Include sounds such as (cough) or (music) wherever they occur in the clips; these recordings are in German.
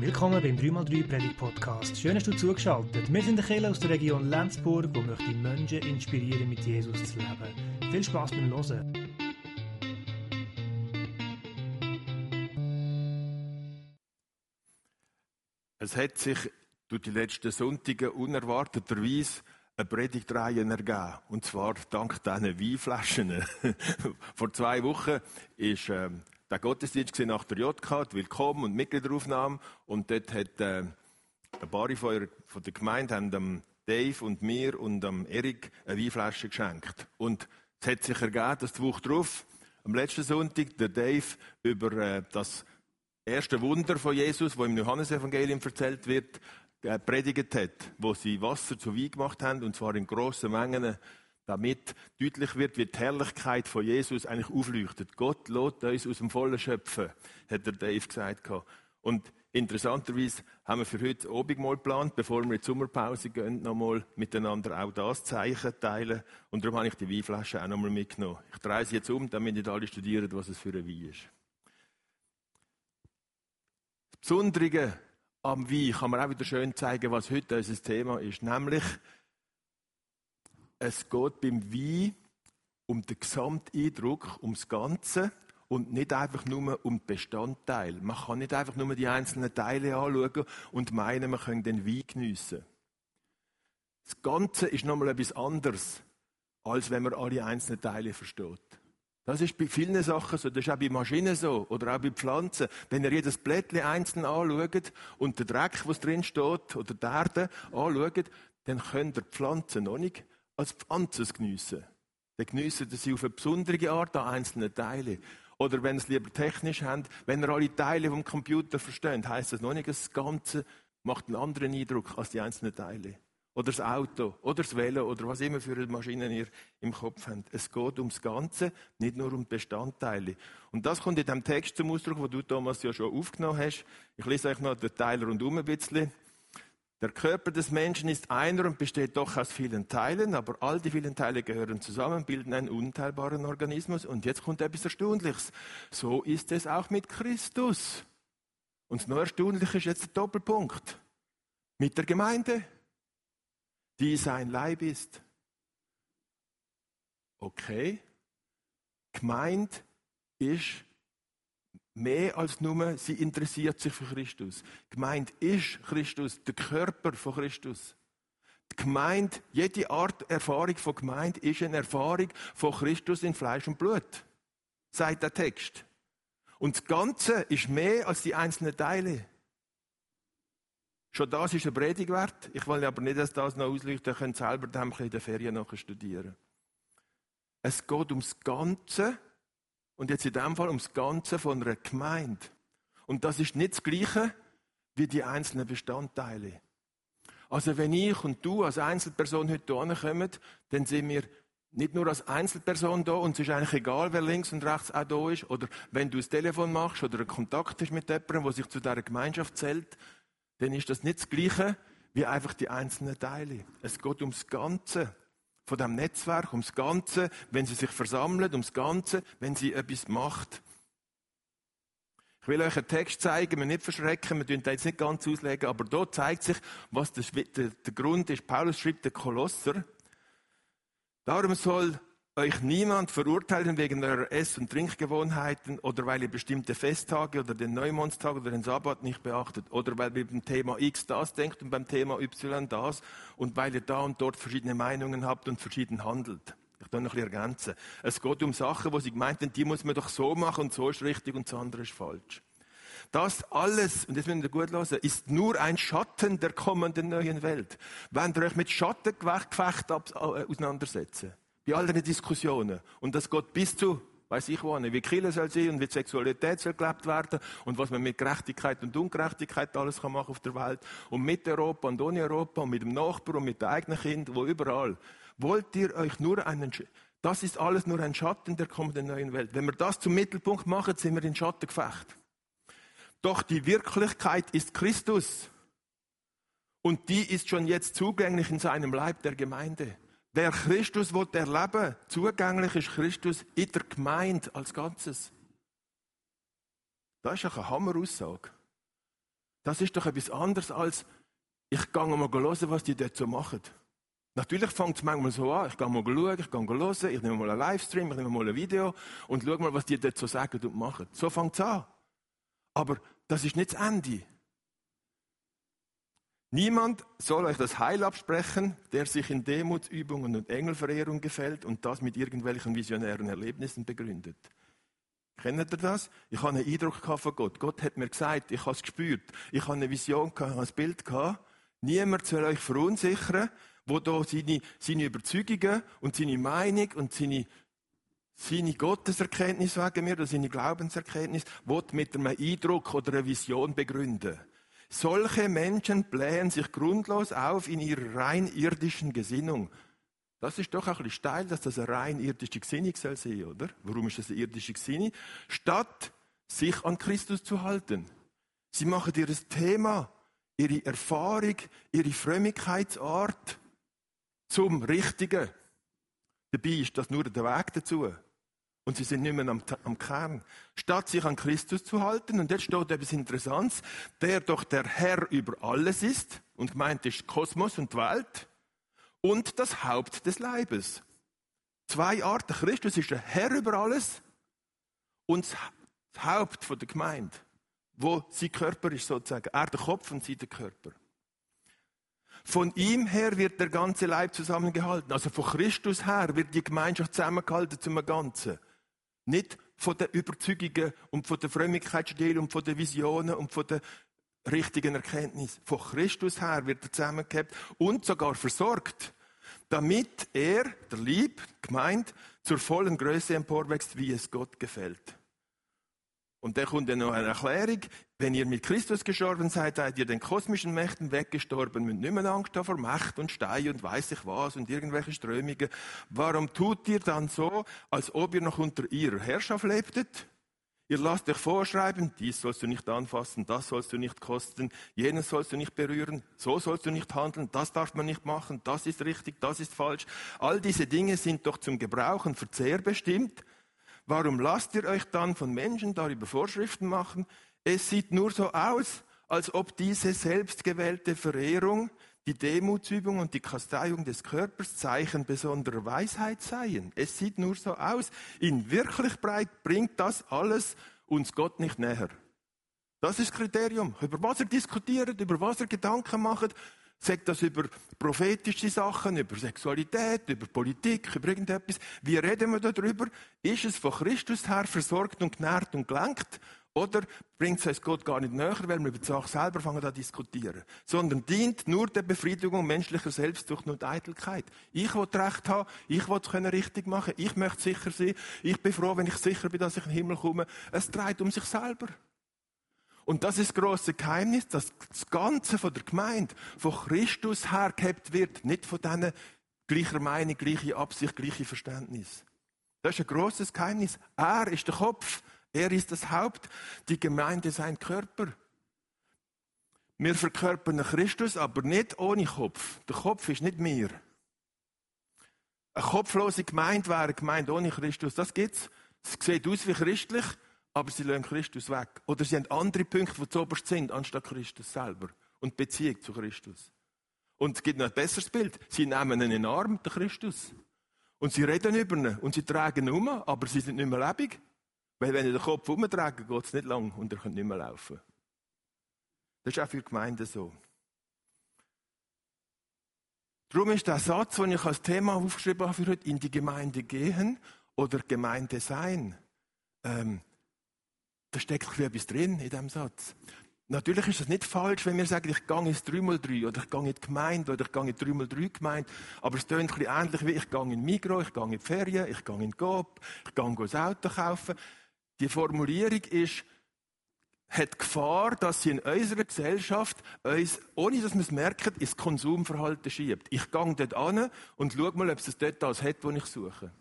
Willkommen beim 3x3 Predigt Podcast. Schön, dass du zugeschaltet. Wir sind der Kirche aus der Region Lenzburg, wo möchte Menschen inspirieren, mit Jesus zu leben. Viel Spaß beim Hören. Es hat sich durch die letzten Sonntage unerwarteterweise eine Predigtreihe ergeben. Und zwar dank diesen Weinflaschen. (laughs) Vor zwei Wochen ist ähm, der Gottesdienst nach der JK, die Willkommen- und Mitgliederaufnahme. Und dort hat äh, ein paar von, von der Gemeinde haben dem Dave und mir und dem Erik eine Weinflasche geschenkt. Und es hat sich ergeben, dass die Woche drauf, am letzten Sonntag, der Dave über äh, das erste Wunder von Jesus, wo im Johannesevangelium erzählt wird, äh, predigt hat, wo sie Wasser zu Wein gemacht haben, und zwar in grossen Mengen, damit deutlich wird, wie die Herrlichkeit von Jesus eigentlich aufleuchtet. Gott lässt uns aus dem Vollen schöpfen, hat der Dave gesagt. Und interessanterweise haben wir für heute Abendmahl geplant, bevor wir in die Sommerpause gehen, nochmal miteinander auch das Zeichen teilen. Und darum habe ich die Weinflasche auch nochmal mitgenommen. Ich drehe sie jetzt um, damit nicht alle studieren, was es für ein Wein ist. Das Besondere am Wein kann man auch wieder schön zeigen, was heute unser Thema ist. Nämlich, es geht beim Wein um den Gesamteindruck, um das Ganze und nicht einfach nur um die Bestandteile. Man kann nicht einfach nur die einzelnen Teile anschauen und meinen, man könnte den Wein geniessen. Das Ganze ist nochmal etwas anderes, als wenn man alle einzelnen Teile versteht. Das ist bei vielen Sachen so, das ist auch bei Maschinen so oder auch bei Pflanzen. Wenn ihr jedes Blättchen einzeln anschaut und den Dreck, was drin steht, oder die Erde anschaut, dann könnt ihr die Pflanzen noch nicht als Pflanzen geniessen. Dann geniessen sie auf eine besondere Art an einzelnen Teile. Oder wenn ihr es lieber technisch habt, wenn ihr alle Teile vom Computer versteht, heisst das noch nicht, das Ganze macht einen anderen Eindruck als die einzelnen Teile. Oder das Auto, oder das Velo, oder was immer für eine Maschine ihr im Kopf habt. Es geht ums Ganze, nicht nur um die Bestandteile. Und das kommt in dem Text zum Ausdruck, wo du, Thomas, ja schon aufgenommen hast. Ich lese euch noch den Teil rundum ein bisschen. Der Körper des Menschen ist einer und besteht doch aus vielen Teilen, aber all die vielen Teile gehören zusammen, bilden einen unteilbaren Organismus. Und jetzt kommt etwas Erstaunliches. So ist es auch mit Christus. Und noch Erstaunliche ist jetzt der Doppelpunkt. Mit der Gemeinde die sein Leib ist. Okay, gemeint ist mehr als nur, sie interessiert sich für Christus. Gemeint ist Christus, der Körper von Christus. Die Gemeinde, jede Art Erfahrung von Gemeinde ist eine Erfahrung von Christus in Fleisch und Blut, sagt der Text. Und das Ganze ist mehr als die einzelnen Teile. Schon das ist ein Predigt wert. Ich will aber nicht, dass das noch ausleuchtet. Ihr könnt selber in der Ferien nachher studieren. Es geht ums Ganze. Und jetzt in dem Fall ums Ganze von einer Gemeinde. Und das ist nicht das Gleiche wie die einzelnen Bestandteile. Also wenn ich und du als Einzelperson heute hierher kommen, dann sind wir nicht nur als Einzelperson da und es ist eigentlich egal, wer links und rechts auch da ist. Oder wenn du das Telefon machst oder einen Kontakt hast mit jemandem, der sich zu dieser Gemeinschaft zählt, dann ist das nicht das Gleiche wie einfach die einzelnen Teile. Es geht ums Ganze von dem Netzwerk, ums Ganze, wenn sie sich versammelt, ums Ganze, wenn sie etwas macht. Ich will euch einen Text zeigen, wir nicht verschrecken, wir tun das jetzt nicht ganz auslegen, aber dort zeigt sich, was der, der, der Grund ist. Paulus schreibt den Kolosser. Darum soll euch niemand verurteilen wegen eurer Ess- und Trinkgewohnheiten oder weil ihr bestimmte Festtage oder den Neumondstag oder den Sabbat nicht beachtet oder weil ihr beim Thema X das denkt und beim Thema Y das und weil ihr da und dort verschiedene Meinungen habt und verschieden handelt. Ich kann noch ein bisschen ergänzen. Es geht um Sachen, wo sie gemeint haben, die muss man doch so machen und so ist richtig und das andere ist falsch. Das alles, und jetzt müssen wir gut hören, ist nur ein Schatten der kommenden neuen Welt. Wenn ihr euch mit Schattengefecht äh, auseinandersetzen, bei all den Diskussionen. Und das geht bis zu, weiß ich wo, wie Kirche soll sein und wie Sexualität soll gelebt werden und was man mit Gerechtigkeit und Ungerechtigkeit alles kann machen auf der Welt und mit Europa und ohne Europa und mit dem Nachbarn und mit den eigenen Kindern, wo überall. Wollt ihr euch nur einen, das ist alles nur ein Schatten der kommenden neuen Welt. Wenn wir das zum Mittelpunkt machen, sind wir in Schattengefecht. Doch die Wirklichkeit ist Christus. Und die ist schon jetzt zugänglich in seinem Leib der Gemeinde. Wer Christus will erleben, zugänglich ist Christus in der Gemeinde als Ganzes. Das ist eine Hammeraussage. Das ist doch etwas anderes als, ich gehe mal hören, was die dort so machen. Natürlich fängt es manchmal so an, ich gehe mal schauen, ich gehe hören, ich nehme mal einen Livestream, ich nehme mal ein Video und schaue mal, was die dort so sagen und machen. So fängt es an. Aber das ist nicht das Ende. Niemand soll euch das Heil absprechen, der sich in Demutsübungen und Engelverehrung gefällt und das mit irgendwelchen visionären Erlebnissen begründet. Kennt ihr das? Ich habe einen Eindruck von Gott. Gott hat mir gesagt, ich habe es gespürt. Ich habe eine Vision, ich habe ein Bild gehabt. Niemand soll euch verunsichern, wo da seine, seine Überzeugungen und seine Meinung und seine, seine Gotteserkenntnis wegen mir oder seine Glaubenserkenntnis mit einem Eindruck oder einer Vision begründen. Solche Menschen blähen sich grundlos auf in ihrer rein irdischen Gesinnung. Das ist doch ein bisschen steil, dass das eine rein irdische Gesinnung soll oder? Warum ist das eine irdische Gesinnung? Statt sich an Christus zu halten. Sie machen ihr Thema, ihre Erfahrung, ihre Frömmigkeitsart zum Richtigen. Dabei ist das nur der Weg dazu. Und sie sind nicht mehr am, am, Kern. Statt sich an Christus zu halten, und jetzt steht etwas Interessantes, der doch der Herr über alles ist, und gemeint ist Kosmos und Welt, und das Haupt des Leibes. Zwei Arten. Christus ist der Herr über alles und das Haupt der Gemeinde, wo sein Körper ist sozusagen. Er der Kopf und sie der Körper. Von ihm her wird der ganze Leib zusammengehalten. Also von Christus her wird die Gemeinschaft zusammengehalten zum Ganzen. Nicht von den Überzeugungen und von der Frömmigkeitsstil und von den Visionen und von der richtigen Erkenntnis. Von Christus her wird er zusammengehabt und sogar versorgt, damit er, der Lieb, gemeint, zur vollen Größe emporwächst, wie es Gott gefällt. Und da kommt dann noch eine Erklärung. Wenn ihr mit Christus gestorben seid, seid ihr den kosmischen Mächten weggestorben, mit nicht mehr Angst vor Macht und Stein und weiß ich was und irgendwelche Strömungen. Warum tut ihr dann so, als ob ihr noch unter ihrer Herrschaft lebtet? Ihr lasst euch vorschreiben, dies sollst du nicht anfassen, das sollst du nicht kosten, jenes sollst du nicht berühren, so sollst du nicht handeln, das darf man nicht machen, das ist richtig, das ist falsch. All diese Dinge sind doch zum Gebrauch und Verzehr bestimmt. Warum lasst ihr euch dann von Menschen darüber Vorschriften machen? Es sieht nur so aus, als ob diese selbstgewählte Verehrung, die Demutsübung und die Kasteiung des Körpers Zeichen besonderer Weisheit seien. Es sieht nur so aus. In Wirklichkeit bringt das alles uns Gott nicht näher. Das ist das Kriterium. Über was er diskutiert, über was er Gedanken macht, Sagt das über prophetische Sachen, über Sexualität, über Politik, über irgendetwas. Wie reden wir darüber? Ist es von Christus her versorgt und genährt und gelenkt? Oder bringt es Gott gar nicht näher, weil wir über die Sache selber fangen an diskutieren? Sondern dient nur der Befriedigung menschlicher Selbstsucht und Eitelkeit. Ich will Recht haben, ich will es richtig machen, ich möchte sicher sein, ich bin froh, wenn ich sicher bin, dass ich in den Himmel komme. Es dreht um sich selber. Und das ist das grosse Geheimnis, dass das Ganze von der Gemeinde von Christus hergehabt wird, nicht von denen gleicher Meinung, gleiche Absicht, gleiche Verständnis. Das ist ein grosses Geheimnis. Er ist der Kopf, er ist das Haupt, die Gemeinde sein Körper. Wir verkörpern Christus, aber nicht ohne Kopf. Der Kopf ist nicht mir. Eine kopflose Gemeinde wäre eine Gemeinde ohne Christus. Das gibt's. Es sieht aus wie christlich, aber sie lassen Christus weg. Oder sie haben andere Punkte, die zuoberst sind, anstatt Christus selber. Und Beziehung zu Christus. Und es gibt noch ein besseres Bild. Sie nehmen ihn in den Arm, den Christus. Und sie reden über ihn und sie tragen ihn um, aber sie sind nicht mehr lebendig. Weil wenn sie den Kopf umtragen, geht es nicht lang und er kann nicht mehr laufen. Das ist auch für Gemeinden so. Darum ist der Satz, den ich als Thema aufgeschrieben habe für heute, in die Gemeinde gehen oder Gemeinde sein, ähm, da steckt etwas drin in diesem Satz. Natürlich ist es nicht falsch, wenn wir sagen, ich gehe ins 3x3 oder ich gehe in die Gemeinde oder ich gehe in die 3x3 Gemeinde. Aber es klingt ein bisschen ähnlich wie ich gehe in Migros, ich gehe in die Ferien, ich gehe in Coop, ich gehe ein Auto kaufen. Die Formulierung ist, hat Gefahr, dass sie in unserer Gesellschaft uns, ohne dass wir es merken, ins Konsumverhalten schiebt. Ich gehe dort an und schaue mal, ob es dort das hat, was ich suche.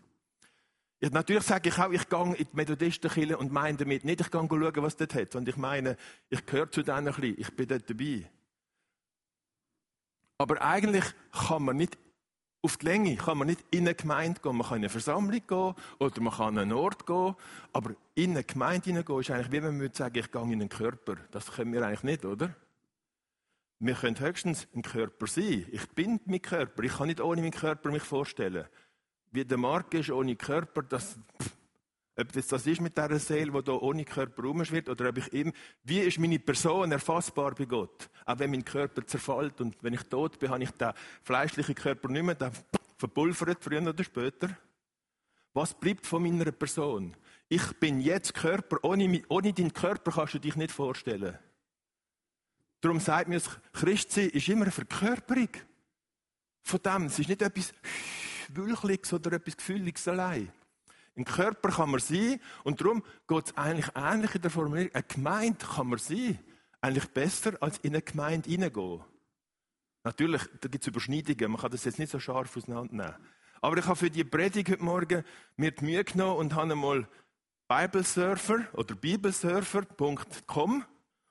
Ja, natürlich sage ich auch, ich gehe in die Methodistenkirche und meine damit nicht, ich gehe schauen, was dort hat, sondern ich meine, ich gehöre zu denen ein bisschen, ich bin dort dabei. Aber eigentlich kann man nicht auf die Länge, kann man nicht in eine Gemeinde gehen. Man kann in eine Versammlung gehen oder man kann an einen Ort gehen, aber in eine Gemeinde hineingehen ist eigentlich wie wenn man sagen, ich gehe in einen Körper. Das können wir eigentlich nicht, oder? Wir können höchstens ein Körper sein. Ich bin mein Körper. Ich kann nicht ohne meinen Körper mich vorstellen. Wie der Mark ist ohne Körper, das, ob das das ist mit dieser Seele, die hier ohne Körper rumschwirrt, oder ob ich ihm, wie ist meine Person erfassbar bei Gott? Auch wenn mein Körper zerfällt und wenn ich tot bin, habe ich den fleischlichen Körper nicht mehr, der verpulvert, früher oder später. Was bleibt von meiner Person? Ich bin jetzt Körper, ohne, ohne deinen Körper kannst du dich nicht vorstellen. Darum sagt mir, Christsein ist immer eine Verkörperung von dem. Es ist nicht etwas Wülchliges oder etwas Gefühliges allein. Ein Körper kann man sein und darum geht es eigentlich ähnlich in der Formulierung. Eine Gemeinde kann man sein, eigentlich besser als in eine Gemeinde hineingehen. Natürlich, da gibt es Überschneidungen, man kann das jetzt nicht so scharf auseinandernehmen. Aber ich habe für die Predigt heute Morgen mir die Mühe genommen und habe einmal Biblesurfer oder biblesurfer.com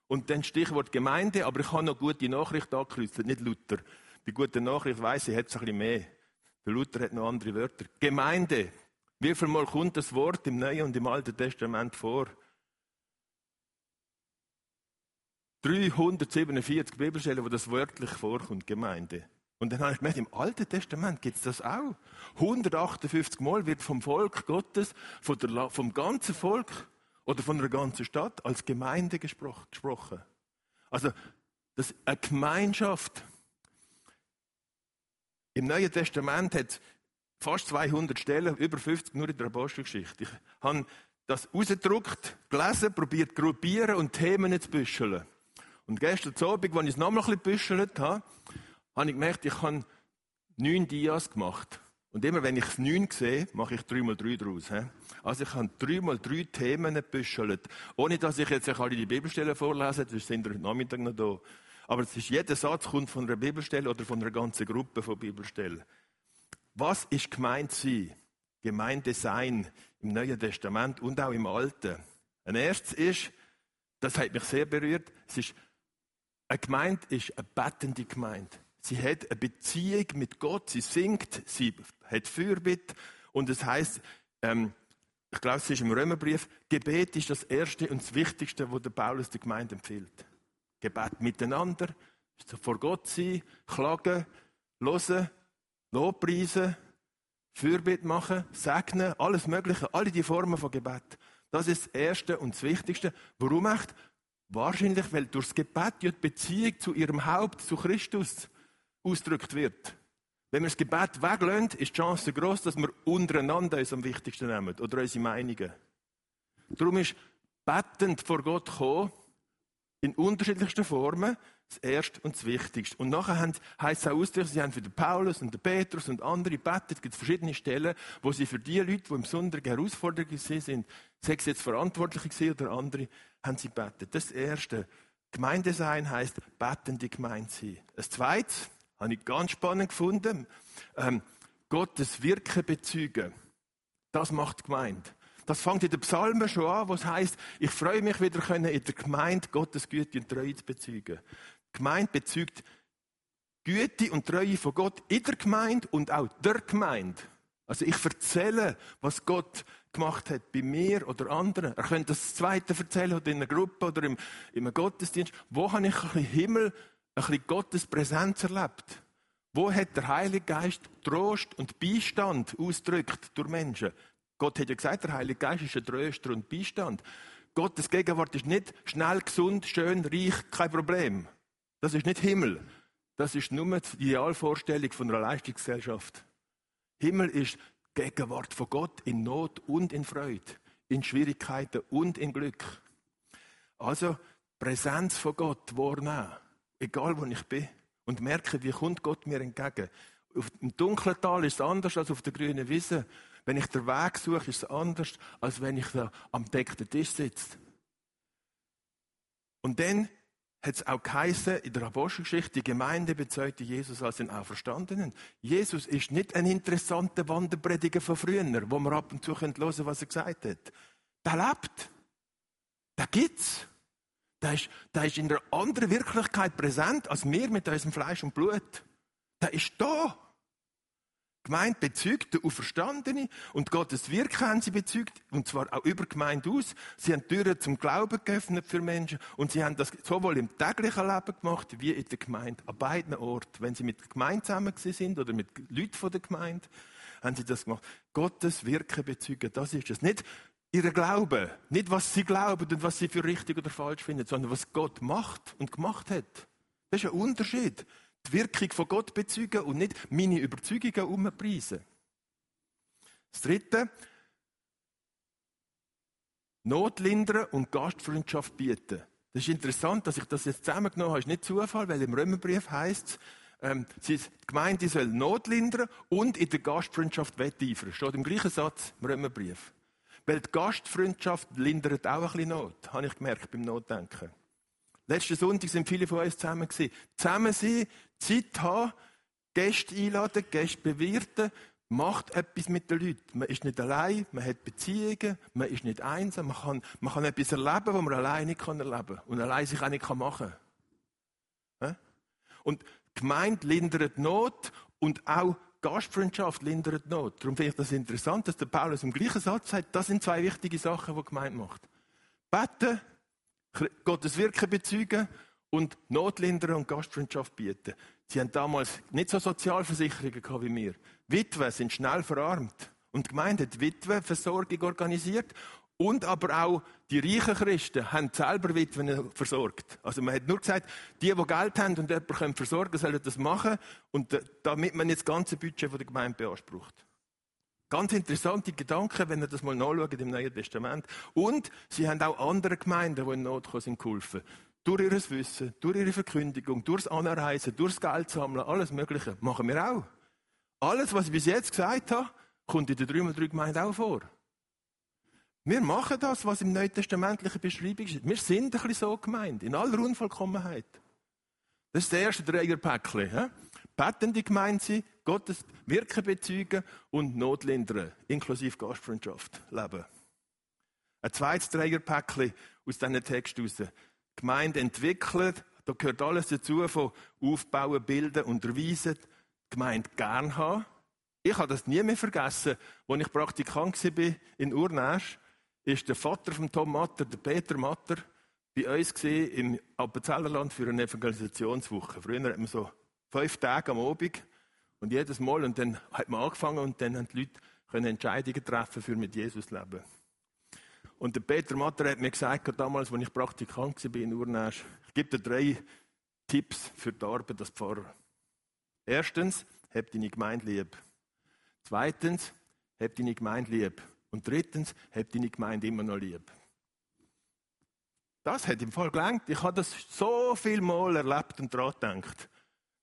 und dann Stichwort Gemeinde, aber ich habe noch gute Nachricht angekreuzt, nicht Luther. Bei guter Nachricht weiss ich, hat es ein bisschen mehr. Der Luther hat noch andere Wörter. Gemeinde. Wie viel Mal kommt das Wort im Neuen und im Alten Testament vor? 347 Bibelstellen, wo das wörtlich vorkommt, Gemeinde. Und dann habe ich gemerkt, im Alten Testament gibt es das auch. 158 Mal wird vom Volk Gottes, der, vom ganzen Volk oder von einer ganzen Stadt als Gemeinde gesprochen. Also, das eine Gemeinschaft. Im Neuen Testament hat fast 200 Stellen, über 50 nur in der Apostelgeschichte. Ich habe das ausgedruckt, gelesen, probiert gruppieren und Themen zu büscheln. Und gestern Abend, als ich es nochmal ein bisschen büschelt habe, habe ich gemerkt, ich habe neun Dias gemacht. Und immer wenn ich es neun sehe, mache ich drei mal drei daraus. Also ich habe drei mal drei Themen gebüschelt. Ohne dass ich jetzt alle die Bibelstellen vorlese, das sind heute Nachmittag noch da. Aber es ist, jeder Satz kommt von einer Bibelstelle oder von einer ganzen Gruppe von Bibelstellen. Was ist gemeint sein? Gemeinde sein im Neuen Testament und auch im Alten. Ein erstes ist, das hat mich sehr berührt, es ist, eine Gemeinde ist eine bettende Gemeinde. Sie hat eine Beziehung mit Gott, sie singt, sie hat Fürbitte und es heißt, ähm, ich glaube, es ist im Römerbrief, Gebet ist das Erste und das Wichtigste, was der Paulus der Gemeinde empfiehlt. Gebet miteinander, vor Gott sein, klagen, hören, Lobpreisen, Fürbitte machen, segnen, alles Mögliche, alle die Formen von Gebet. Das ist das Erste und das Wichtigste. Warum echt? Wahrscheinlich, weil durch das Gebet die Beziehung zu ihrem Haupt, zu Christus, ausgedrückt wird. Wenn wir das Gebet weglösen, ist die Chance groß, dass wir untereinander uns am wichtigsten nehmen oder unsere Meinungen. Darum ist bettend vor Gott kommen, in unterschiedlichsten Formen, das Erste und das Wichtigste. Und nachher heisst es auch ausdrücklich, sie haben für den Paulus und den Petrus und andere betet. Es gibt verschiedene Stellen, wo sie für die Leute, die im besonderen Herausforderungen sind, sei es jetzt Verantwortliche oder andere, haben sie betet. Das Erste. Gemeinde sein heisst, betende Gemeinde sein. Das Zweite, habe ich ganz spannend gefunden, ähm, Gottes Wirken bezeugen. Das macht Gemeinde. Das fängt in den Psalmen schon an, wo es heißt, ich freue mich wieder können, in der Gemeinde Gottes Güte und Treue zu bezeugen. Die Gemeinde bezeugt Güte und Treue von Gott in der Gemeinde und auch der Gemeinde. Also ich erzähle, was Gott gemacht hat bei mir oder anderen. Er könnte das Zweite erzählen oder in einer Gruppe oder im, im Gottesdienst. Wo habe ich ein bisschen Himmel, ein bisschen Gottes Präsenz erlebt? Wo hat der Heilige Geist Trost und Beistand ausdrückt durch Menschen? Gott hat ja gesagt, der Heilige Geist ist ein Tröster und Beistand. Gottes Gegenwart ist nicht schnell, gesund, schön, reich, kein Problem. Das ist nicht Himmel. Das ist nur die Idealvorstellung von einer Leistungsgesellschaft. Himmel ist Gegenwart von Gott in Not und in Freude, in Schwierigkeiten und in Glück. Also Präsenz von Gott wahrnehmen, egal wo ich bin, und merken, wie kommt Gott mir entgegen. Auf dem dunklen Tal ist es anders als auf der grünen Wiese. Wenn ich den Weg suche, ist es anders, als wenn ich da am deckten Tisch sitze. Und dann hat es auch geheißen, in der Apostelgeschichte, die Gemeinde bezeugte Jesus als den Auferstandenen. Jesus ist nicht ein interessanter Wanderprediger von früher, wo man ab und zu hören können, was er gesagt hat. Der lebt. Der gibt's. Der ist, der ist in einer anderen Wirklichkeit präsent, als wir mit unserem Fleisch und Blut. Der ist da. Gemeinde bezeugt der Auferstandene und Gottes Wirken haben sie bezeugt, und zwar auch über Gemeinde aus. Sie haben Türen zum Glauben geöffnet für Menschen und sie haben das sowohl im täglichen Leben gemacht, wie in der Gemeinde, an beiden Orten. Wenn sie mit der Gemeinde zusammen sind oder mit Leuten von der Gemeinde, haben sie das gemacht. Gottes Wirken bezeugen, das ist es. Nicht ihre Glaube, nicht was sie glauben und was sie für richtig oder falsch finden, sondern was Gott macht und gemacht hat. Das ist ein Unterschied die Wirkung von Gott bezeugen und nicht meine Überzeugungen umpreisen. Das dritte, Not lindern und Gastfreundschaft bieten. Das ist interessant, dass ich das jetzt zusammengenommen habe. Das ist nicht Zufall, weil im Römerbrief heißt es, ähm, die Gemeinde soll Not lindern und in der Gastfreundschaft wetteifern. Steht im gleichen Satz im Römerbrief. Weil die Gastfreundschaft lindert auch ein bisschen Not, habe ich gemerkt beim Notdenken. Letzten Sonntag sind viele von uns zusammen gewesen. Zusammen sein, Zeit haben, Gäste einladen, Gäste bewirten, macht etwas mit den Leuten. Man ist nicht allein, man hat Beziehungen, man ist nicht einsam, man kann, man kann etwas erleben, was man allein nicht kann erleben und allein sich auch nicht machen kann. Und Gemeinde lindert Not und auch Gastfreundschaft lindert Not. Darum finde ich das interessant, dass der Paulus im gleichen Satz sagt, das sind zwei wichtige Sachen, die Gemeinde macht. Beten, Gottes Wirken bezeugen und Not lindern und Gastfreundschaft bieten. Sie haben damals nicht so Sozialversicherungen gehabt wie wir. Witwen sind schnell verarmt. Und die Gemeinde hat Witwenversorgung organisiert. Und aber auch die reichen Christen haben selber Witwen versorgt. Also man hat nur gesagt, die, die Geld haben und jemanden versorgen können, sollen das machen. Und äh, damit man nicht das ganze Budget der Gemeinde beansprucht. Ganz interessante Gedanken, wenn ihr das mal nachschaut im Neuen Testament. Und sie haben auch andere Gemeinden, die in Not sind, geholfen. Durch ihr Wissen, durch ihre Verkündigung, durchs Anreisen, durchs Geld sammeln, alles Mögliche. Machen wir auch. Alles, was ich bis jetzt gesagt habe, kommt in der 3x3 Gemeinde auch vor. Wir machen das, was im Neutestamentlichen Beschreibung steht. Wir sind ein bisschen so gemeint, in aller Unvollkommenheit. Das ist das erste Dreierpäckchen. Ja? Betende Gemeinde sein, Gottes Wirken bezeugen und Not lindern, inklusive Gastfreundschaft leben. Ein zweites Dreierpäckchen aus diesen Text heraus. Gemeinde entwickelt, da gehört alles dazu, von Aufbauen, Bilden, Unterweisen, Gemeinde gern haben. Ich habe das nie mehr vergessen. Als ich Praktikant war in Urnäsch, ist der Vater von Tom Matter, der Peter Matter, bei uns im Appenzellerland für eine Evangelisationswoche. Früher hat man so fünf Tage am Abend und jedes Mal und dann hat man angefangen und dann haben die Leute Entscheidungen treffen für mit Jesus leben. Und der Peter Matter hat mir gesagt, damals, als ich Praktikant war in Urnäsch, ich gebe dir drei Tipps für die Arbeit als Pfarrer. Erstens, hab deine Gemeinde lieb. Zweitens, hab deine Gemeinde lieb. Und drittens, hab deine Gemeinde immer noch lieb. Das hat im Fall gelangt. Ich habe das so viel Mal erlebt und daran gedacht.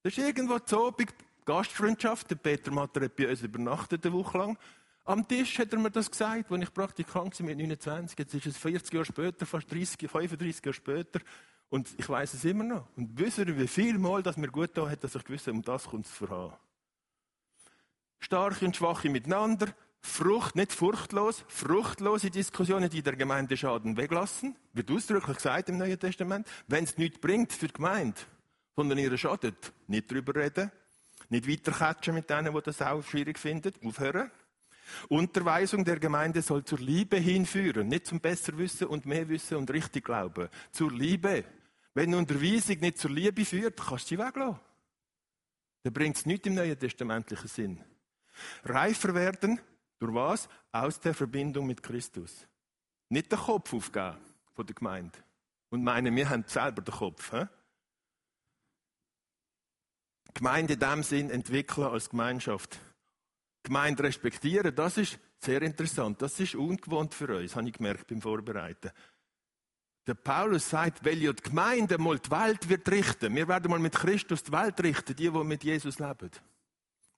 Das ist irgendwo zu Abend Gastfreundschaft. Der Peter Matter hat bei uns übernachtet eine Woche lang. Am Tisch hat er mir das gesagt, als ich Praktikant war mit 29. Jetzt ist es 40 Jahre später, fast 30, 35 Jahre später. Und ich weiß es immer noch. Und wissen wie viel Mal, dass mir gut da hat, dass ich gewusst um das kommt es voran. Starke und Schwache miteinander, Frucht, nicht furchtlos, fruchtlose Diskussionen, die der Gemeinde Schaden weglassen. Wird ausdrücklich gesagt im Neuen Testament. Wenn es nichts bringt für die Gemeinde, sondern ihr schadet, nicht drüber reden. Nicht weiterkatschen mit denen, die das auch schwierig finden. Aufhören. Unterweisung der Gemeinde soll zur Liebe hinführen, nicht zum Besserwissen und mehr Wissen und richtig Glauben. Zur Liebe. Wenn Unterweisung nicht zur Liebe führt, kannst du sie weglassen. Dann bringt es nichts im Neuen Testamentlichen Sinn. Reifer werden, durch was? Aus der Verbindung mit Christus. Nicht den Kopf aufgeben von der Gemeinde. Und meinen, wir haben selber den Kopf. He? Gemeinde in dem Sinn entwickeln als Gemeinschaft. Gemeinde respektieren, das ist sehr interessant. Das ist ungewohnt für uns, habe ich gemerkt beim Vorbereiten. Der Paulus sagt, weil ja die Gemeinde mal die Welt wird richten. Wir werden mal mit Christus die Welt richten, die, die mit Jesus leben.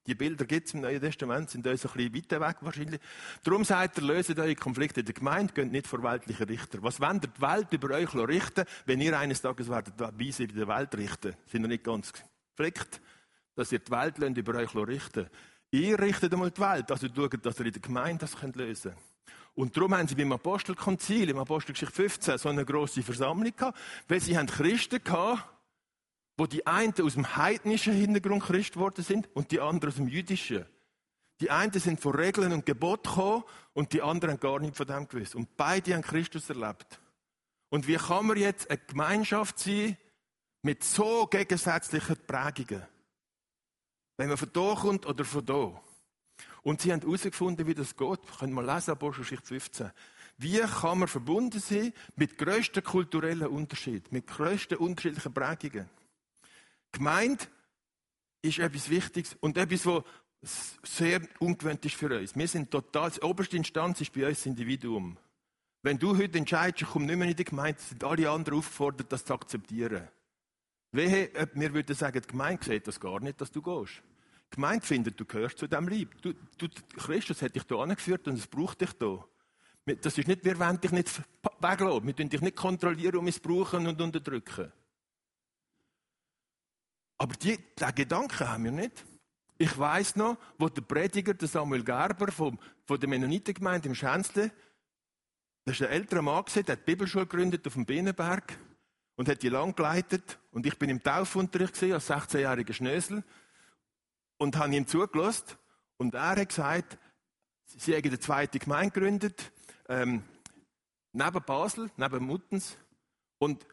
Die Bilder gibt es im Neuen Testament, sind uns ein bisschen weiter weg wahrscheinlich. Darum sagt er, löset eure Konflikte in der Gemeinde, geht nicht vor weltlichen Richter. Was wollt ihr die Welt über euch richten, wenn ihr eines Tages werdet Weise in der Welt richten? Sind ihr nicht ganz geflickt, dass ihr die Welt über euch richten? Ihr richtet einmal die Welt, also schaut, dass ihr in der Gemeinde das könnt lösen könnt. Und darum haben sie beim Apostelkonzil, im Apostelgeschichte 15, so eine grosse Versammlung gehabt, weil sie haben Christen gehabt, wo die einen aus dem heidnischen Hintergrund Christ geworden sind und die anderen aus dem jüdischen. Die einen sind von Regeln und Geboten gekommen und die anderen haben gar nichts von dem gewusst. Und beide haben Christus erlebt. Und wie kann man jetzt eine Gemeinschaft sein mit so gegensätzlichen Prägungen? Wenn man von da kommt oder von da. Und sie haben herausgefunden, wie das geht. Können wir lesen, Apostelgeschichte 15. Wie kann man verbunden sein mit grössten kulturellen Unterschied, mit grössten unterschiedlichen Prägungen? Gemeint ist etwas Wichtiges und etwas, was sehr ungewöhnt ist für uns. Wir sind total, die oberste Instanz ist bei uns das Individuum. Wenn du heute entscheidest, ich komme nicht mehr in die Gemeinde, sind alle anderen aufgefordert, das zu akzeptieren. Wehe, wir würden sagen, die Gemeinde sieht das gar nicht, dass du gehst. Die Gemeinde findet, du gehörst zu diesem Lieb. Du, du, Christus hat dich hier angeführt und es braucht dich hier. Das ist nicht, wir wollen dich nicht weglassen. Wir dürfen dich nicht kontrollieren und missbrauchen und unterdrücken. Aber die, diesen Gedanken haben wir nicht. Ich weiss noch, wo der Prediger, der Samuel Gerber vom, von der Mennonitengemeinde im Schänzle, das ist ein älterer Mann gewesen, der hat die Bibelschule gegründet auf dem Bienenberg und hat die lang geleitet. Und ich bin im Taufunterricht als 16-jähriger Schnösel und habe ihm zugelassen. Und er hat gesagt, sie haben eine zweite Gemeinde gegründet, ähm, neben Basel, neben Muttens. Und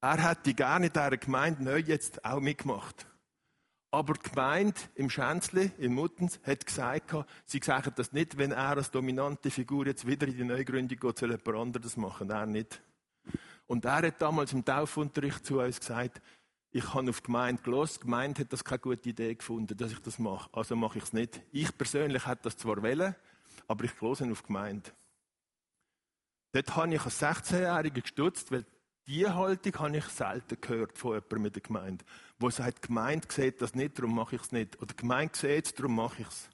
er hätte gerne in dieser Gemeinde neu jetzt auch mitgemacht. Aber die Gemeinde im Schänzli, in Muttens, hat gesagt, sie sagen das nicht, wenn er als dominante Figur jetzt wieder in die Neugründung geht, soll jemand anderes machen. Er nicht. Und er hat damals im Taufunterricht zu uns gesagt, ich habe auf die Gemeinde gelost. Die Gemeinde hat das keine gute Idee gefunden, dass ich das mache. Also mache ich es nicht. Ich persönlich hätte das zwar wollen, aber ich höre auf die Gemeinde. Dort habe ich als 16-Jähriger gestutzt, weil diese Haltung habe ich selten gehört von jemandem mit der Gemeinde, wo sagt, die Gemeinde sieht das nicht, darum mache ich es nicht. Oder die Gemeinde sieht es, darum mache ich es.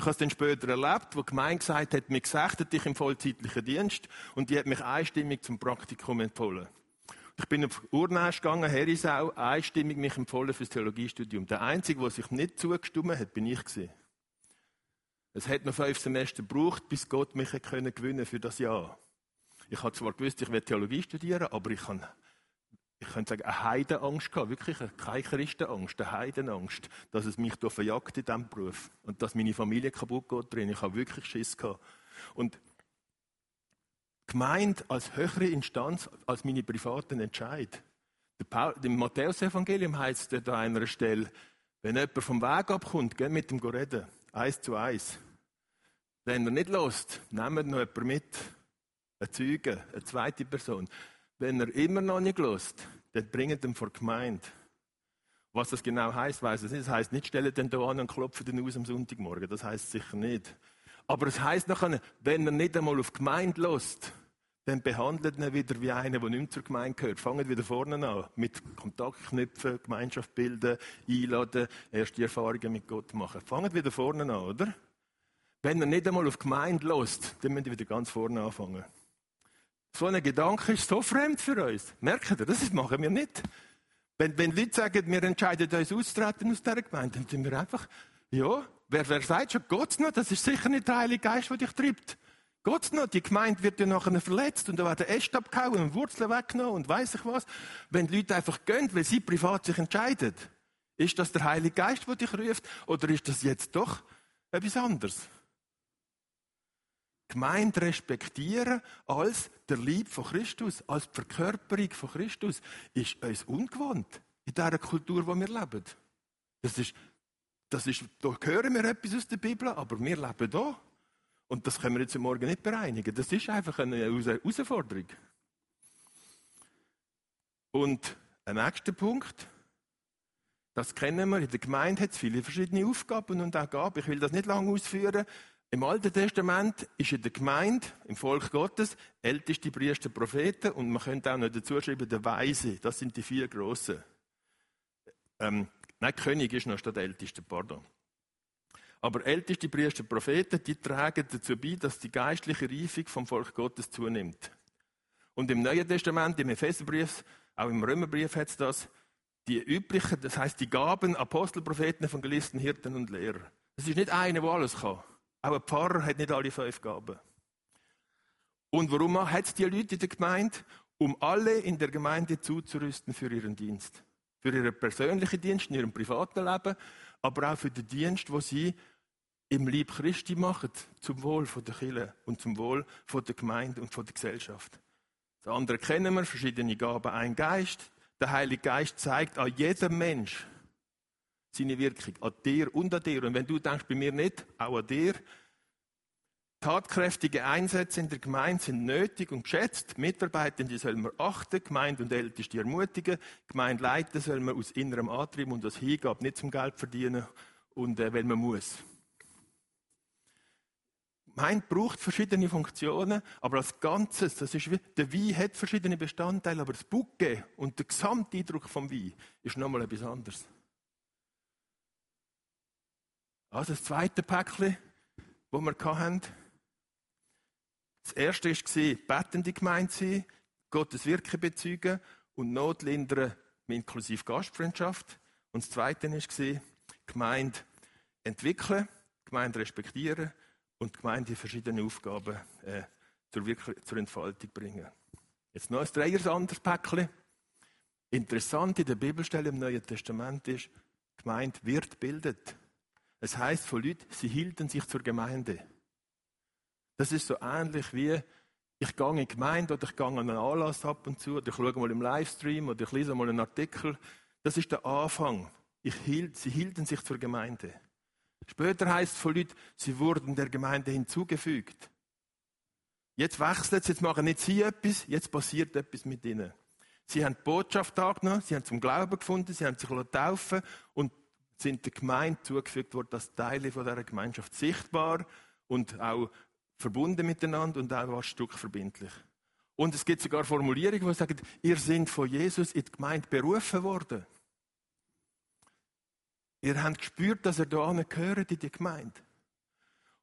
Ich habe es dann später erlebt, wo die Gemeinde gesagt hat, mir gesagt dich im vollzeitlichen Dienst und die hat mich einstimmig zum Praktikum empfohlen. Ich bin auf Urnäsch gegangen, Herisau, einstimmig mich empfohlen für das Theologiestudium. Der Einzige, der sich nicht zugestimmt hat, bin ich gewesen. Es hat noch fünf Semester gebraucht, bis Gott mich gewinnen für das Jahr. Ich habe zwar gewusst, ich will Theologie studieren, aber ich habe, ich könnte sagen, eine Heidenangst gehabt. Wirklich keine Christenangst, eine Heidenangst, dass es mich verjagt in diesem Beruf. Und dass meine Familie kaputt geht drin. Ich habe wirklich Schiss gehabt. Und gemeint als höhere Instanz als meine privaten Entscheid. Im Matthäus-Evangelium heißt es an einer Stelle, wenn jemand vom Weg abkommt, geht mit ihm reden. Eins zu eins. Wenn er nicht lässt, nehmt noch jemanden mit ein Zeuge, eine zweite Person. Wenn er immer noch nicht lässt, dann bringt ihn vor die Gemeinde. Was das genau heißt, weiß ich nicht. Das heißt nicht, stellen den da an und klopfen den aus am Sonntagmorgen. Das heißt sicher nicht. Aber es heißt nachher, wenn er nicht einmal auf die Gemeinde lässt, dann behandelt ihn wieder wie einer, der nicht zur Gemeinde gehört. Fangt wieder vorne an. Mit Kontakt knüpfen, Gemeinschaft bilden, einladen, erste Erfahrungen mit Gott machen. Fangt wieder vorne an, oder? Wenn er nicht einmal auf die Gemeinde lässt, dann müsst ihr wieder ganz vorne anfangen. So ein Gedanke ist so fremd für uns. Merkt ihr, das machen wir nicht. Wenn, wenn Leute sagen, wir entscheiden uns auszutreten aus dieser Gemeinde, dann sind wir einfach, ja, wer, wer sagt schon, Gott noch, das ist sicher nicht der Heilige Geist, der dich treibt. Gott noch, die Gemeinde wird ja nachher verletzt und da werden Äste abgehauen und Wurzeln weggenommen und weiss ich was. Wenn die Leute einfach gehen, weil sie privat sich entscheiden, ist das der Heilige Geist, der dich ruft, oder ist das jetzt doch etwas anderes? Gemeinde respektieren als der Lieb von Christus, als die Verkörperung von Christus, ist uns ungewohnt in dieser Kultur, wo wir leben. Das ist, das ist, da hören wir etwas aus der Bibel, aber wir leben da. Und das können wir jetzt Morgen nicht bereinigen. Das ist einfach eine Herausforderung. Und ein nächster Punkt, das kennen wir, in der Gemeinde hat es viele verschiedene Aufgaben und auch Gaben. Ich will das nicht lange ausführen. Im Alten Testament ist in der Gemeinde, im Volk Gottes, älteste Priester Propheten und man könnte auch noch dazu schreiben, der Weise. Das sind die vier Grossen. Ähm, nein, König ist noch statt älteste, pardon. Aber älteste Priester Propheten, die tragen dazu bei, dass die geistliche Reifung vom Volk Gottes zunimmt. Und im Neuen Testament, im Epheserbrief, auch im Römerbrief hat es das, die üblichen, das heißt die Gaben, Apostel, Propheten, Evangelisten, Hirten und Lehrer. Es ist nicht einer, der alles kann. Auch ein Pfarrer hat nicht alle fünf Gaben. Und warum hat es die Leute in der Gemeinde? Um alle in der Gemeinde zuzurüsten für ihren Dienst. Für ihren persönlichen Dienst, in ihrem privaten Leben, aber auch für den Dienst, wo sie im Lieb Christi machen, zum Wohl der Kirche und zum Wohl der Gemeinde und der Gesellschaft. Das andere kennen wir, verschiedene Gaben, ein Geist. Der Heilige Geist zeigt an jedem Mensch seine Wirkung, an dir und an dir. Und wenn du denkst, bei mir nicht, auch an dir, Tatkräftige Einsätze in der Gemeinde sind nötig und geschätzt. Mitarbeitende sollen wir achten, Gemeinde und Älteste ermutigen. Gemeinde leiten sollen wir aus innerem Antrieb und aus Hingabe, nicht zum Geld verdienen und äh, weil man muss. Gemeinde braucht verschiedene Funktionen, aber als Ganzes, das ist wie, der Wein hat verschiedene Bestandteile, aber das Bouquet und der Gesamteindruck vom Wein ist nochmal etwas anderes. Also das zweite Päckchen, das wir hatten, das erste war, betende Gemeinde sein, Gottes Wirken bezeugen und Not lindern inklusive Gastfreundschaft. Und das zweite war, Gemeinde entwickeln, Gemeinde respektieren und Gemeinde verschiedene Aufgaben äh, zur, Wirk zur Entfaltung bringen. Jetzt noch ein Dreiers anderes Päckchen. Interessant in der Bibelstelle im Neuen Testament ist, Gemeinde wird bildet. Es heißt von Leuten, sie hielten sich zur Gemeinde. Das ist so ähnlich wie, ich gehe in die Gemeinde oder ich gehe an einen Anlass ab und zu oder ich schaue mal im Livestream oder ich lese mal einen Artikel. Das ist der Anfang. Hielt, sie hielten sich zur Gemeinde. Später heißt es von Leuten, sie wurden der Gemeinde hinzugefügt. Jetzt wechselt es, jetzt machen nicht sie etwas, jetzt passiert etwas mit ihnen. Sie haben die Botschaft angenommen, sie haben zum Glauben gefunden, sie haben sich taufen und sind der Gemeinde zugefügt worden als Teile von dieser Gemeinschaft sichtbar und auch verbunden miteinander und auch ein Stück verbindlich. Und es gibt sogar Formulierungen, die sagen, ihr seid von Jesus in die Gemeinde berufen worden. Ihr habt gespürt, dass ihr da gehört in die Gemeinde.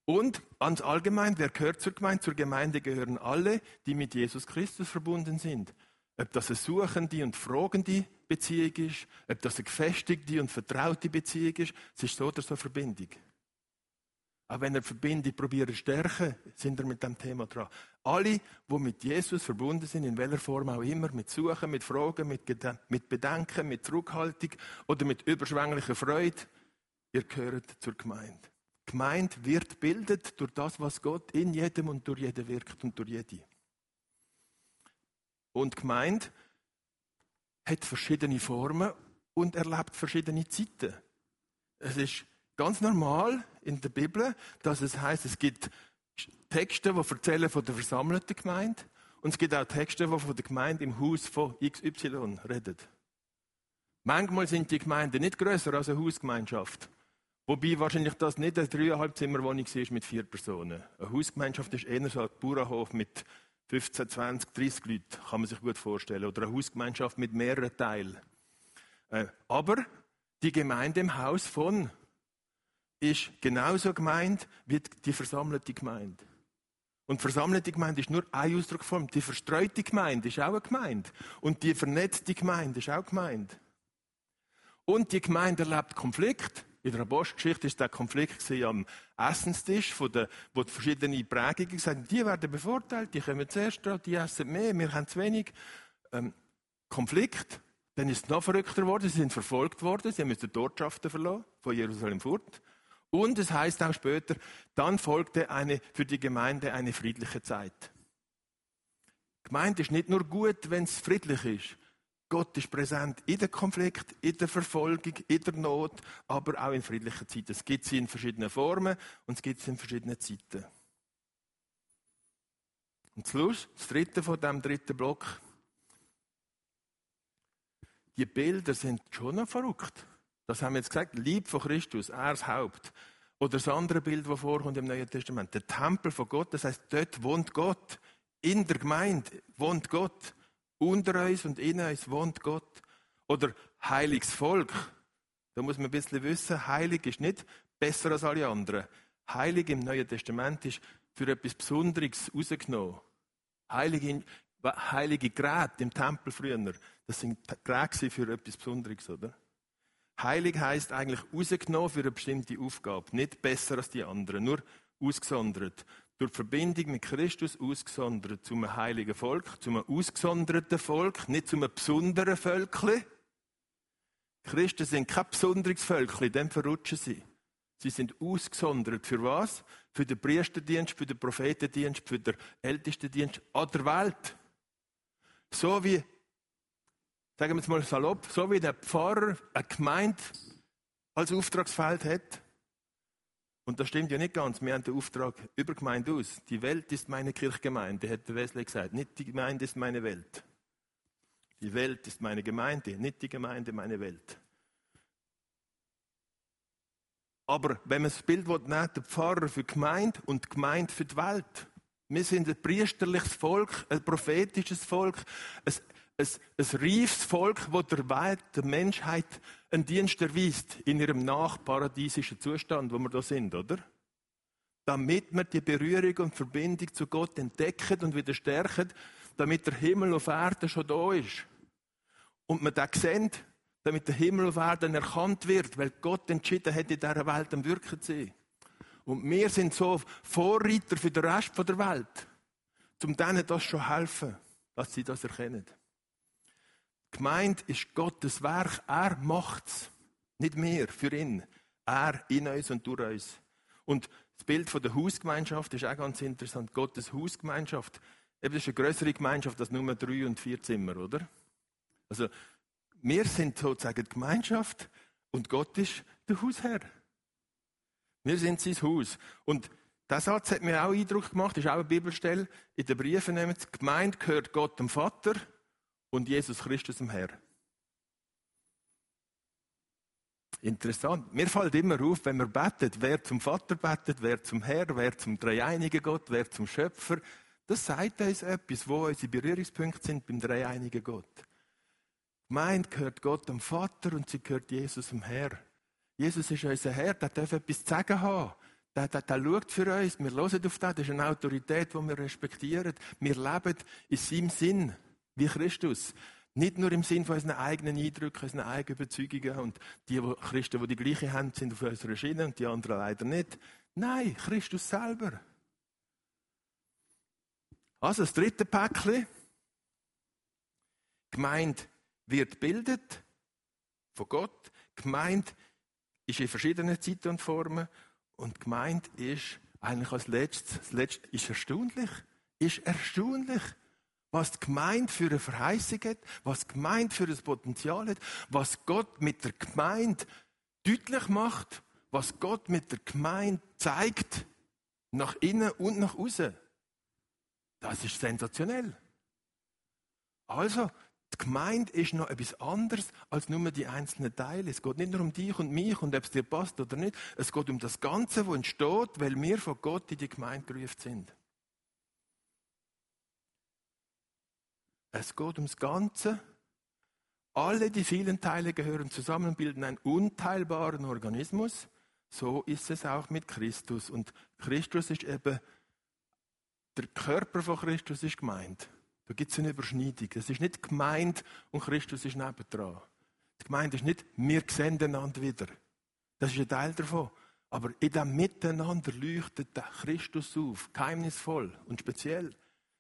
Und ans Allgemein, wer gehört zur Gemeinde? Zur Gemeinde gehören alle, die mit Jesus Christus verbunden sind. Ob das suchende und fragende Beziehung ist, ob das eine gefestigte und vertraute Beziehung ist, es ist so oder so eine Verbindung. Auch wenn er Verbindung probiert zu stärken, sind wir mit dem Thema dran. Alle, die mit Jesus verbunden sind, in welcher Form auch immer, mit Suchen, mit Fragen, mit, mit Bedenken, mit Zurückhaltung oder mit überschwänglicher Freude, ihr gehört zur Gemeinde. Die Gemeinde wird bildet durch das, was Gott in jedem und durch jeden wirkt und durch jede. Und Gemeinde hat verschiedene Formen und erlebt verschiedene Zeiten. Es ist ganz normal in der Bibel, dass es heißt, es gibt Texte, die erzählen von der versammelten Gemeinde und es gibt auch Texte, die von der Gemeinde im Haus von XY reden. Manchmal sind die Gemeinden nicht größer als eine Hausgemeinschaft. Wobei wahrscheinlich das nicht eine dreieinhalb Zimmerwohnung ist mit vier Personen. Eine Hausgemeinschaft ist eher so ein Bauernhof mit 15, 20, 30 Leuten, kann man sich gut vorstellen. Oder eine Hausgemeinschaft mit mehreren Teilen. Äh, aber die Gemeinde im Haus von ist genauso gemeint wie die versammelte Gemeinde. Und versammelte Gemeinde ist nur ein Ausdruck Die verstreute Gemeinde ist auch eine Gemeinde. Und die vernetzte Gemeinde ist auch eine Gemeinde. Und die Gemeinde erlebt Konflikt. In der Apostelgeschichte ist der Konflikt am Essenstisch, wo die verschiedenen Prägungen gesagt haben, die werden bevorteilt, die kommen zuerst dran, die essen mehr, wir haben zu wenig. Ähm, Konflikt. Dann ist es noch verrückter geworden, sie sind verfolgt worden, sie mussten die Ortschaften verloren, von Jerusalem fort. Und es heißt auch später, dann folgte eine, für die Gemeinde eine friedliche Zeit. Gemeinde ist nicht nur gut, wenn es friedlich ist. Gott ist präsent in der Konflikt, in der Verfolgung, in der Not, aber auch in friedlichen Zeiten. Es gibt sie in verschiedenen Formen und es gibt sie in verschiedenen Zeiten. Und Schluss, das dritte von dem dritten Block. Die Bilder sind schon noch verrückt. Das haben wir jetzt gesagt. Lieb von Christus, er das Haupt. Oder das andere Bild, das vorkommt im Neuen Testament. Der Tempel von Gott, das heißt, dort wohnt Gott. In der Gemeinde wohnt Gott. Unter uns und in uns wohnt Gott. Oder heiliges Volk. Da muss man ein bisschen wissen, heilig ist nicht besser als alle anderen. Heilig im Neuen Testament ist für etwas Besonderes rausgenommen. Heilige, heilige Geräte im Tempel früher, das sind Geräte für etwas Besonderes, oder? Heilig heißt eigentlich rausgenommen für eine bestimmte Aufgabe. Nicht besser als die anderen, nur ausgesondert. Durch Verbindung mit Christus ausgesondert zum heiligen Volk, zum ausgesonderten Volk, nicht zum besonderen Völkchen. Christen sind kein besonderes Völkchen, dann verrutschen sie. Sie sind ausgesondert. Für was? Für den Priesterdienst, für den Prophetendienst, für den Ältestendienst an der Welt. So wie, sagen wir es mal salopp, so wie der Pfarrer eine Gemeinde als Auftragsfeld hat. Und das stimmt ja nicht ganz. Wir haben den Auftrag über Gemeinde aus. Die Welt ist meine Kirchgemeinde, hat Wesley gesagt. Nicht die Gemeinde ist meine Welt. Die Welt ist meine Gemeinde, nicht die Gemeinde meine Welt. Aber wenn man das Bild will, nehmen, der Pfarrer für die Gemeinde und die Gemeinde für die Welt. Wir sind ein priesterliches Volk, ein prophetisches Volk, ein, ein, ein reifes Volk, das der Welt, der Menschheit einen Dienst erweist in ihrem nachparadiesischen Zustand, wo wir da sind, oder? Damit wir die Berührung und Verbindung zu Gott entdecken und wieder stärken, damit der Himmel auf Erden schon da ist. Und wir das sehen, damit der Himmel auf Erden erkannt wird, weil Gott entschieden hat, in dieser Welt am Wirken zu sein. Und wir sind so Vorreiter für den Rest der Welt, um denen das schon helfen, dass sie das erkennen. Gemeint ist Gottes Werk, er macht's. Nicht mehr für ihn. Er in uns und durch uns. Und das Bild von der Hausgemeinschaft ist auch ganz interessant. Gottes Hausgemeinschaft. Eben, das ist eine größere Gemeinschaft als nur drei und vier Zimmer, oder? Also, wir sind sozusagen die Gemeinschaft und Gott ist der Hausherr. Wir sind sein Haus. Und der Satz hat mir auch Eindruck gemacht, ist auch eine Bibelstelle. In den Briefen nehmen Gemeinde gehört Gott dem Vater und Jesus Christus dem Herr. Interessant. Mir fällt immer auf, wenn wir betet, wer zum Vater betet, wer zum Herr, wer zum dreieinigen Gott, wer zum Schöpfer. Das sagt uns etwas, wo unsere Berührungspunkte sind beim dreieinigen Gott. Gemeint gehört Gott dem Vater und sie gehört Jesus dem Herr. Jesus ist unser Herr, der darf etwas zu sagen haben. Der, der, der schaut für uns, wir hören auf das, das ist eine Autorität, die wir respektieren. Wir leben in seinem Sinn, wie Christus. Nicht nur im Sinn von unseren eigenen Eindrücken, unseren eigenen Überzeugungen und die, Christen, die die gleiche haben, sind auf unserer Schiene und die anderen leider nicht. Nein, Christus selber. Also das dritte Päckchen. Gemeint wird bildet von Gott. Gemeint ist in verschiedenen Zeiten und Formen. Und gemeint ist eigentlich als letztes, das letzte ist erstaunlich. Ist erstaunlich, was die Gemeinde für eine Verheißung hat, was die Gemeinde für ein Potenzial hat, was Gott mit der Gemeinde deutlich macht, was Gott mit der Gemeinde zeigt, nach innen und nach außen. Das ist sensationell. Also, die Gemeinde ist noch etwas anderes als nur die einzelnen Teile. Es geht nicht nur um dich und mich und ob es dir passt oder nicht. Es geht um das Ganze, was entsteht, weil wir von Gott in die Gemeinde gerufen sind. Es geht ums Ganze. Alle die vielen Teile gehören zusammen und bilden einen unteilbaren Organismus. So ist es auch mit Christus. Und Christus ist eben, der Körper von Christus ist gemeint. Da gibt es eine Überschneidung. Es ist nicht gemeint und Christus ist nebendran. Die Gemeinde ist nicht, wir sehen einander wieder. Das ist ein Teil davon. Aber in diesem Miteinander leuchtet der Christus auf, geheimnisvoll und speziell.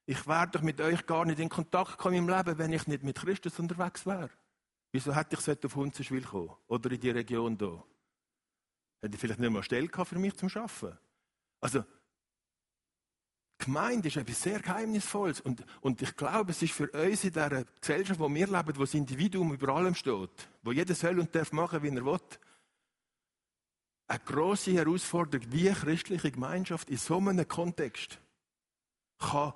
Ich wäre doch mit euch gar nicht in Kontakt kommen im Leben, wenn ich nicht mit Christus unterwegs wäre. Wieso hätte ich auf Hunzenschwil kommen? Oder in die Region hier? Hätte ich vielleicht nicht mal Stelle für mich zum Arbeiten? Also, Gemeinde ist etwas sehr Geheimnisvolles. Und, und ich glaube, es ist für uns in dieser Gesellschaft, wo wir leben, wo das Individuum über allem steht, wo jeder soll und darf machen, wie er will, eine grosse Herausforderung, wie christliche Gemeinschaft in so einem Kontext kann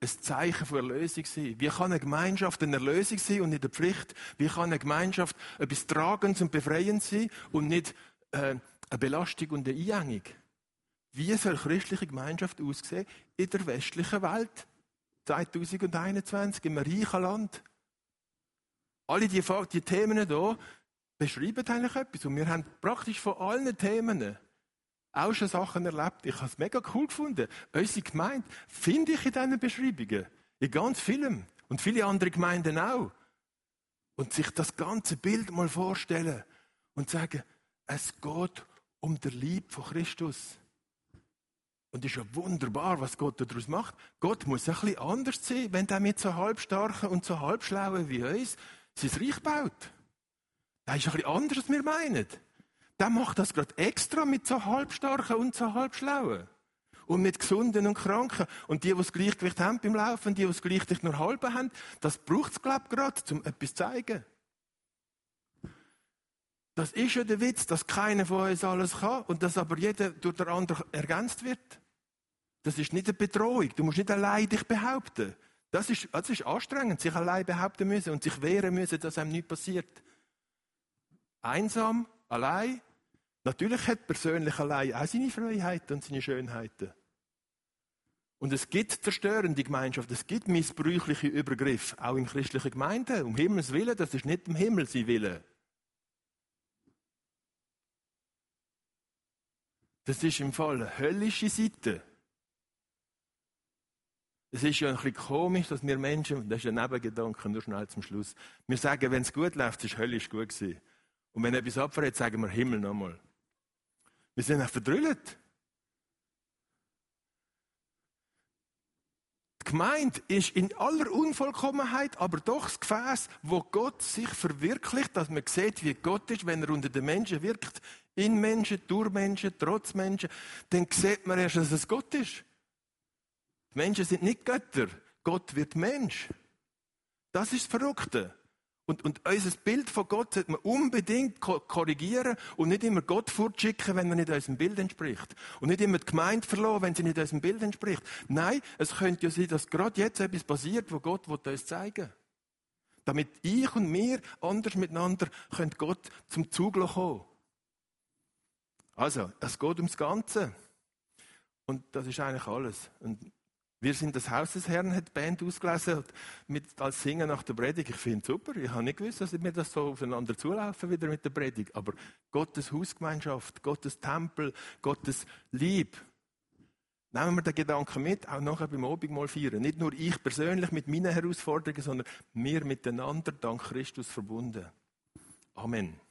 ein Zeichen von Erlösung sein. Wie kann eine Gemeinschaft eine Erlösung sein und nicht eine Pflicht? Wie kann eine Gemeinschaft etwas Tragendes und Befreiendes sein und nicht äh, eine Belastung und eine Einengung? Wie soll christliche Gemeinschaft aussehen in der westlichen Welt 2021 im reichen Land? Alle die, die Themen hier beschreiben eigentlich etwas. Und wir haben praktisch von allen Themen auch schon Sachen erlebt. Ich habe es mega cool gefunden. Unsere Gemeinde finde ich in diesen Beschreibungen. In ganz vielen. Und viele andere Gemeinden auch. Und sich das ganze Bild mal vorstellen und sagen, es geht um den Lieb von Christus. Und es ist ja wunderbar, was Gott daraus macht. Gott muss ein bisschen anders sein, wenn er mit so halbstarken und so halbschlauen wie uns sein Reich baut. Das ist ein bisschen anders, als wir meinen. Der macht das gerade extra mit so halbstarken und so halbschlauen. Und mit Gesunden und Kranken. Und die, die das Gleichgewicht haben beim Laufen, die, die das Gleichgewicht nur halb haben, das braucht es, glaube ich, gerade, um etwas zu zeigen. Das ist ja der Witz, dass keiner von uns alles kann und dass aber jeder durch den anderen ergänzt wird. Das ist nicht eine Bedrohung. Du musst nicht allein dich behaupten. Das ist, das ist anstrengend, sich allein behaupten müssen und sich wehren müssen, dass einem nichts passiert. Einsam, allein. Natürlich hat persönlich allein auch seine Freiheiten und seine Schönheiten. Und es gibt zerstörende Gemeinschaft, es gibt missbräuchliche Übergriffe, auch in christlichen Gemeinden. Um Himmels Willen, das ist nicht im Himmel sein Wille. Das ist im Fall eine höllische Seite. Es ist ja ein bisschen komisch, dass wir Menschen, das ist ein Nebengedanke, nur schnell zum Schluss, wir sagen, wenn es gut läuft, ist höllisch gut gewesen. Und wenn etwas abfällt, sagen wir Himmel nochmal. Wir sind auch verdrüllt. Die Gemeinde ist in aller Unvollkommenheit, aber doch das Gefäß, wo Gott sich verwirklicht, dass man sieht, wie Gott ist, wenn er unter den Menschen wirkt. In Menschen, durch Menschen, trotz Menschen. Dann sieht man erst, dass es Gott ist. Die Menschen sind nicht Götter. Gott wird Mensch. Das ist das Verrückte. Und, und unser Bild von Gott sollte man unbedingt korrigieren und nicht immer Gott fortschicken, wenn er nicht unserem Bild entspricht. Und nicht immer die Gemeinde verloren, wenn sie nicht unserem Bild entspricht. Nein, es könnte ja sein, dass gerade jetzt etwas passiert, wo Gott uns zeigen will. Damit ich und wir anders miteinander können Gott zum Zug kommen. Also, es geht ums Ganze. Und das ist eigentlich alles. Und wir sind das Haus des Herrn, hat die Band ausgelesen, mit, als Singen nach der Predigt. Ich finde es super. Ich habe nicht gewusst, dass wir das so aufeinander zulaufen wieder mit der Predigt. Aber Gottes Hausgemeinschaft, Gottes Tempel, Gottes Lieb. Nehmen wir den Gedanken mit, auch nachher beim Abendmahl feiern. Nicht nur ich persönlich mit meinen Herausforderungen, sondern wir miteinander dank Christus verbunden. Amen.